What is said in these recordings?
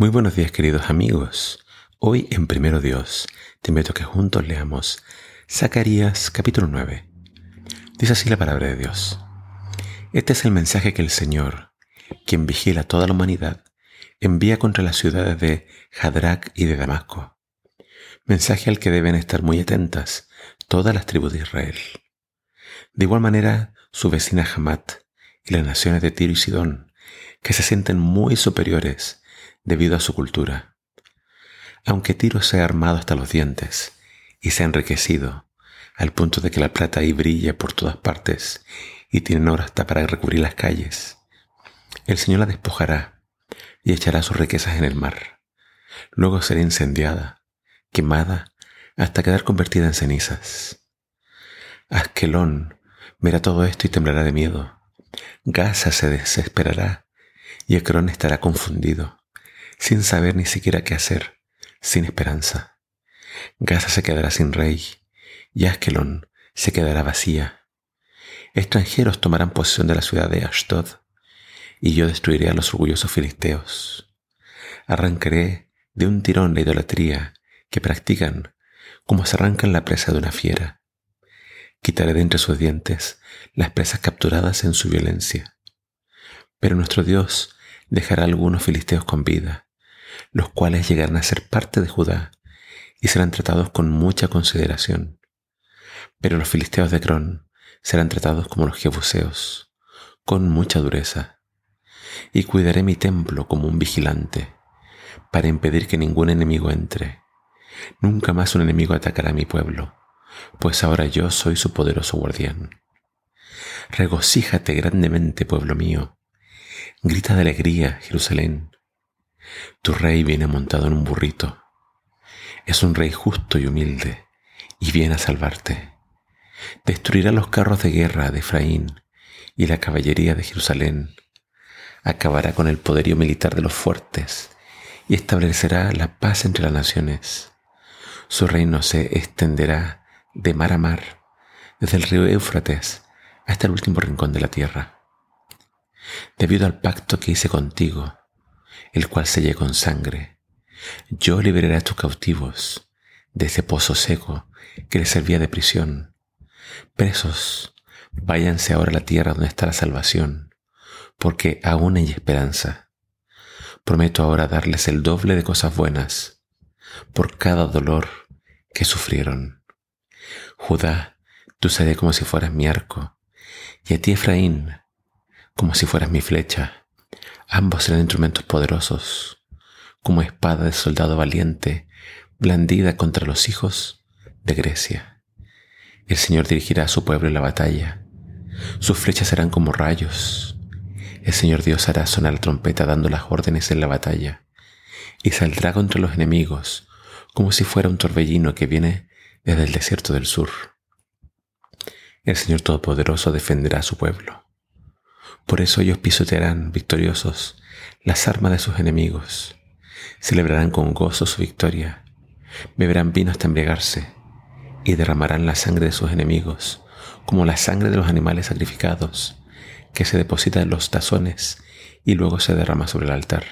Muy buenos días queridos amigos. Hoy en Primero Dios te invito a que juntos leamos Zacarías capítulo 9. Dice así la palabra de Dios. Este es el mensaje que el Señor, quien vigila toda la humanidad, envía contra las ciudades de Hadrach y de Damasco. Mensaje al que deben estar muy atentas todas las tribus de Israel. De igual manera, su vecina Hamat y las naciones de Tiro y Sidón, que se sienten muy superiores debido a su cultura. Aunque Tiro se ha armado hasta los dientes y se ha enriquecido al punto de que la plata ahí brilla por todas partes y tienen oro hasta para recubrir las calles, el Señor la despojará y echará sus riquezas en el mar. Luego será incendiada, quemada, hasta quedar convertida en cenizas. Askelón verá todo esto y temblará de miedo. Gaza se desesperará y Ecrón estará confundido sin saber ni siquiera qué hacer, sin esperanza. Gaza se quedará sin rey y Askelon se quedará vacía. Extranjeros tomarán posesión de la ciudad de Ashdod y yo destruiré a los orgullosos filisteos. Arrancaré de un tirón la idolatría que practican como se arrancan la presa de una fiera. Quitaré de entre sus dientes las presas capturadas en su violencia. Pero nuestro Dios dejará a algunos filisteos con vida los cuales llegarán a ser parte de Judá y serán tratados con mucha consideración. Pero los filisteos de Cron serán tratados como los jebuseos, con mucha dureza. Y cuidaré mi templo como un vigilante, para impedir que ningún enemigo entre. Nunca más un enemigo atacará mi pueblo, pues ahora yo soy su poderoso guardián. Regocíjate grandemente, pueblo mío. Grita de alegría, Jerusalén tu rey viene montado en un burrito. Es un rey justo y humilde, y viene a salvarte. Destruirá los carros de guerra de Efraín y la caballería de Jerusalén. Acabará con el poderío militar de los fuertes y establecerá la paz entre las naciones. Su reino se extenderá de mar a mar, desde el río Éufrates hasta el último rincón de la tierra. Debido al pacto que hice contigo, el cual sellé con sangre. Yo liberaré a tus cautivos de ese pozo seco que les servía de prisión. Presos, váyanse ahora a la tierra donde está la salvación, porque aún hay esperanza. Prometo ahora darles el doble de cosas buenas por cada dolor que sufrieron. Judá, tú seré como si fueras mi arco, y a ti Efraín, como si fueras mi flecha. Ambos serán instrumentos poderosos, como espada de soldado valiente, blandida contra los hijos de Grecia. El Señor dirigirá a su pueblo en la batalla. Sus flechas serán como rayos. El Señor Dios hará sonar la trompeta dando las órdenes en la batalla y saldrá contra los enemigos como si fuera un torbellino que viene desde el desierto del sur. El Señor Todopoderoso defenderá a su pueblo. Por eso ellos pisotearán victoriosos las armas de sus enemigos, celebrarán con gozo su victoria, beberán vino hasta embriagarse y derramarán la sangre de sus enemigos como la sangre de los animales sacrificados que se deposita en los tazones y luego se derrama sobre el altar.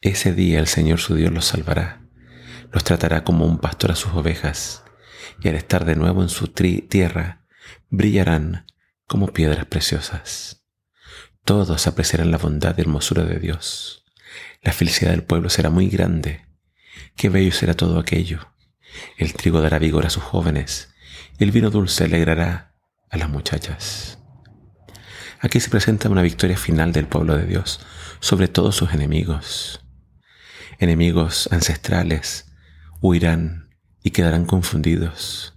Ese día el Señor su Dios los salvará, los tratará como un pastor a sus ovejas, y al estar de nuevo en su tierra, brillarán como piedras preciosas. Todos apreciarán la bondad y hermosura de Dios. La felicidad del pueblo será muy grande. Qué bello será todo aquello. El trigo dará vigor a sus jóvenes y el vino dulce alegrará a las muchachas. Aquí se presenta una victoria final del pueblo de Dios sobre todos sus enemigos. Enemigos ancestrales huirán y quedarán confundidos.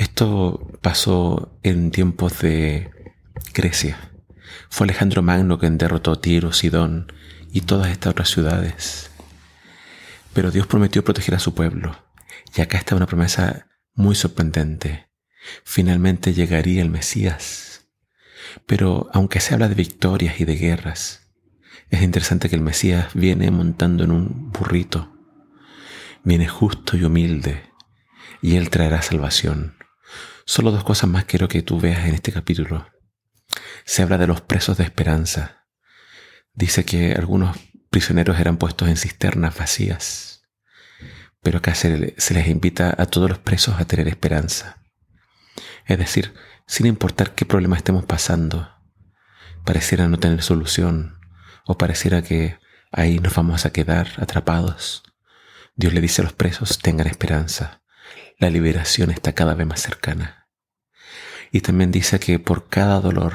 Esto pasó en tiempos de Grecia. Fue Alejandro Magno quien derrotó Tiro, Sidón y todas estas otras ciudades. Pero Dios prometió proteger a su pueblo. Y acá está una promesa muy sorprendente. Finalmente llegaría el Mesías. Pero aunque se habla de victorias y de guerras, es interesante que el Mesías viene montando en un burrito. Viene justo y humilde. Y Él traerá salvación. Solo dos cosas más quiero que tú veas en este capítulo se habla de los presos de esperanza. Dice que algunos prisioneros eran puestos en cisternas vacías. Pero acá se, les invita a todos los presos a tener esperanza. Es decir, sin importar qué problema estemos pasando, pareciera no tener solución o pareciera que ahí nos vamos a quedar atrapados. Dios le dice a los presos, tengan esperanza, la liberación está cada vez más cercana. Y también dice que por cada dolor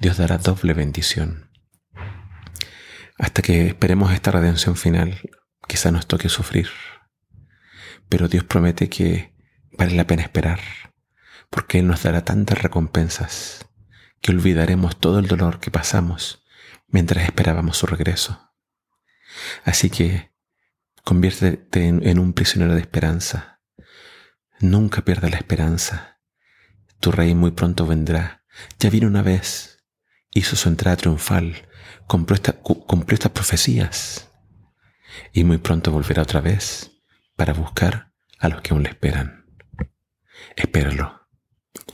Dios dará doble bendición. Hasta que esperemos esta redención final, quizá nos toque sufrir. Pero Dios promete que vale la pena esperar, porque Él nos dará tantas recompensas que olvidaremos todo el dolor que pasamos mientras esperábamos su regreso. Así que conviértete en, un prisionero de esperanza. Nunca pierdas la esperanza. Tu rey muy pronto vendrá. Ya vino una vez, hizo su entrada triunfal, cumplió, estas profecías y muy pronto volverá otra vez para buscar a los que aún le esperan. Espéralo.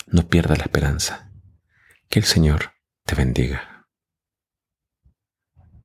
No pierdas la esperanza. Que el Señor te bendiga.